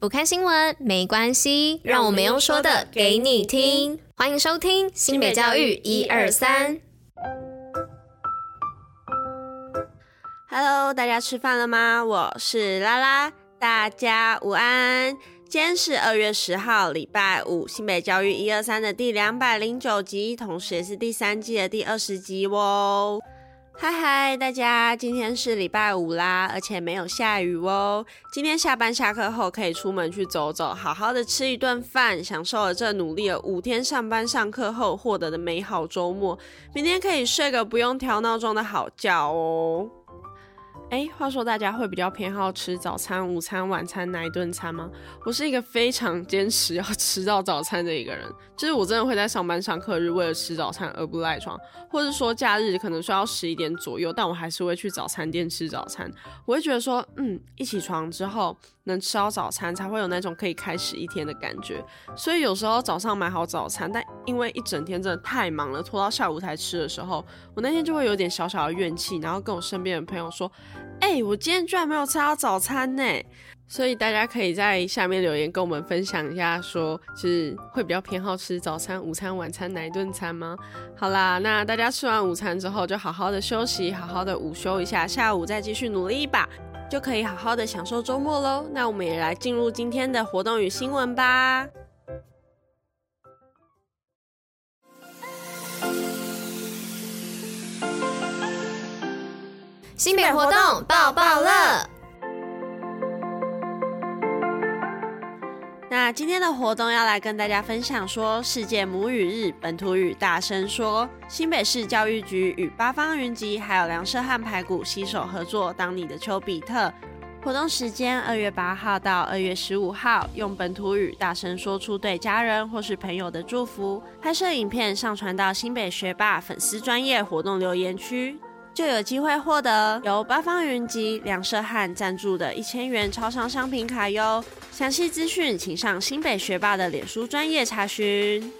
不看新闻没关系，让我们用说的给你听。欢迎收听新北教育一二三。Hello，大家吃饭了吗？我是拉拉，大家午安。今天是二月十号，礼拜五，新北教育一二三的第两百零九集，同时也是第三季的第二十集哦。嗨嗨，大家，今天是礼拜五啦，而且没有下雨哦。今天下班下课后可以出门去走走，好好的吃一顿饭，享受了这努力了五天上班上课后获得的美好周末。明天可以睡个不用调闹钟的好觉哦。哎，话说大家会比较偏好吃早餐、午餐、晚餐哪一顿餐吗？我是一个非常坚持要吃到早餐的一个人，就是我真的会在上班上课日为了吃早餐而不赖床，或者说假日可能需要十一点左右，但我还是会去早餐店吃早餐。我会觉得说，嗯，一起床之后能吃到早餐，才会有那种可以开始一天的感觉。所以有时候早上买好早餐，但因为一整天真的太忙了，拖到下午才吃的时候，我那天就会有点小小的怨气，然后跟我身边的朋友说。哎、我今天居然没有吃到早餐呢！所以大家可以在下面留言跟我们分享一下说，是会比较偏好吃早餐、午餐、晚餐哪一顿餐吗？好啦，那大家吃完午餐之后就好好的休息，好好的午休一下，下午再继续努力一把，就可以好好的享受周末喽。那我们也来进入今天的活动与新闻吧。新北活动爆爆乐。那今天的活动要来跟大家分享说，世界母语日本土语大声说，新北市教育局与八方云集还有凉舍汉排骨携手合作，当你的丘比特。活动时间二月八号到二月十五号，用本土语大声说出对家人或是朋友的祝福，拍摄影片上传到新北学霸粉丝专业活动留言区。就有机会获得由八方云集、凉舍汉赞助的一千元超商商品卡哟。详细资讯请上新北学霸的脸书专业查询。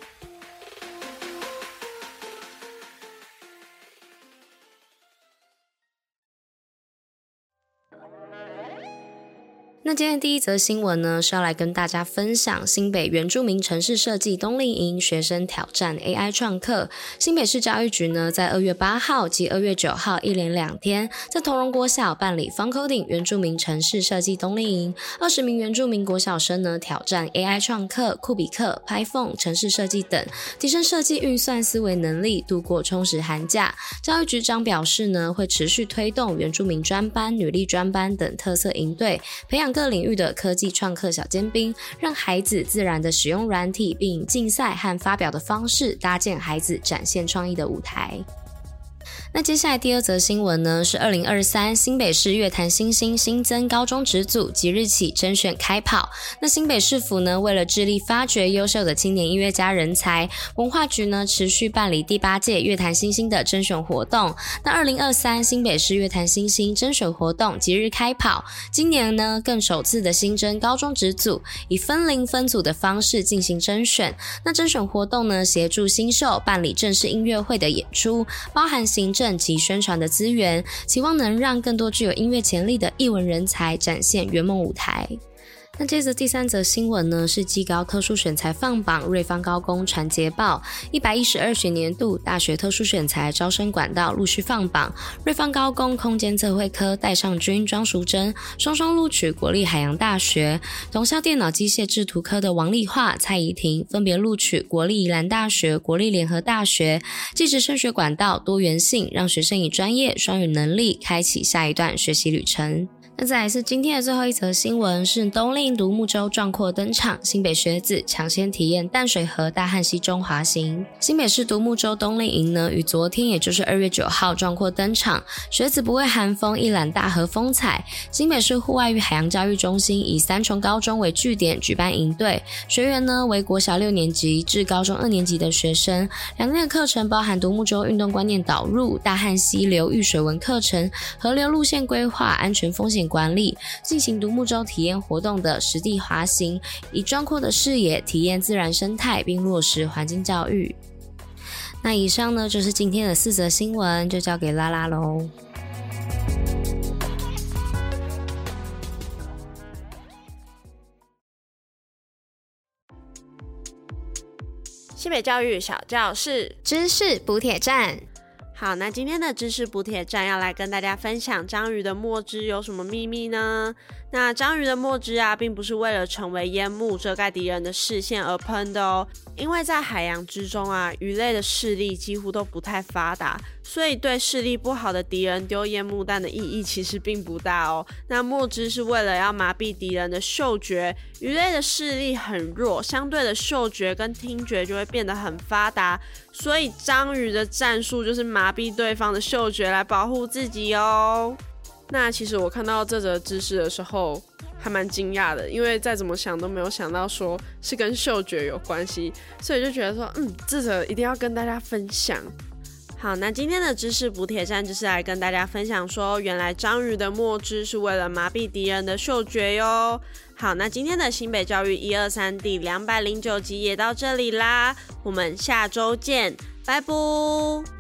那今天第一则新闻呢，是要来跟大家分享新北原住民城市设计冬令营学生挑战 AI 创客。新北市教育局呢，在二月八号及二月九号一连两天，在同荣国小办理 Fun Coding 原住民城市设计冬令营，二十名原住民国小生呢，挑战 AI 创客、酷比克、Python 城市设计等，提升设计运算思维能力，度过充实寒假。教育局长表示呢，会持续推动原住民专班、女力专班等特色营队，培养各领域的科技创客小尖兵，让孩子自然的使用软体，并以竞赛和发表的方式搭建孩子展现创意的舞台。那接下来第二则新闻呢，是二零二三新北市乐坛新星新增高中职组，即日起甄选开跑。那新北市府呢，为了致力发掘优秀的青年音乐家人才，文化局呢持续办理第八届乐坛新星的甄选活动。那二零二三新北市乐坛新星甄选活动即日开跑，今年呢更首次的新增高中职组，以分龄分组的方式进行甄选。那甄选活动呢，协助新秀办理正式音乐会的演出，包含行政及宣传的资源，期望能让更多具有音乐潜力的艺文人才展现圆梦舞台。那接着第三则新闻呢，是技高特殊选才放榜，瑞芳高工传捷报，一百一十二学年度大学特殊选才招生管道陆续放榜，瑞芳高工空间测绘科戴尚君、庄淑珍双双录取国立海洋大学，同校电脑机械制图科的王丽化、蔡怡婷分别录取国立宜兰大学、国立联合大学，技职升学管道多元性，让学生以专业双语能力开启下一段学习旅程。那再来是今天的最后一则新闻，是冬令独木舟壮阔登场，新北学子抢先体验淡水河大汉溪中滑行。新北市独木舟冬令营呢，于昨天也就是二月九号壮阔登场，学子不畏寒风，一览大河风采。新北市户外与海洋教育中心以三重高中为据点举办营队，学员呢为国小六年级至高中二年级的学生。两天的课程包含独木舟运动观念导入、大汉溪流域水文课程、河流路线规划、安全风险管理，进行独木舟体验活动的实地滑行，以壮阔的视野体验自然生态，并落实环境教育。那以上呢，就是今天的四则新闻，就交给拉拉喽。西北教育小教室知识补铁站。好，那今天的知识补铁站要来跟大家分享章鱼的墨汁有什么秘密呢？那章鱼的墨汁啊，并不是为了成为烟幕遮盖敌人的视线而喷的哦，因为在海洋之中啊，鱼类的视力几乎都不太发达，所以对视力不好的敌人丢烟幕弹的意义其实并不大哦。那墨汁是为了要麻痹敌人的嗅觉，鱼类的视力很弱，相对的嗅觉跟听觉就会变得很发达，所以章鱼的战术就是麻痹对方的嗅觉来保护自己哦。那其实我看到这则知识的时候，还蛮惊讶的，因为再怎么想都没有想到说是跟嗅觉有关系，所以就觉得说，嗯，这则一定要跟大家分享。好，那今天的知识补铁站就是来跟大家分享说，原来章鱼的墨汁是为了麻痹敌人的嗅觉哟。好，那今天的新北教育一二三第两百零九集也到这里啦，我们下周见，拜拜。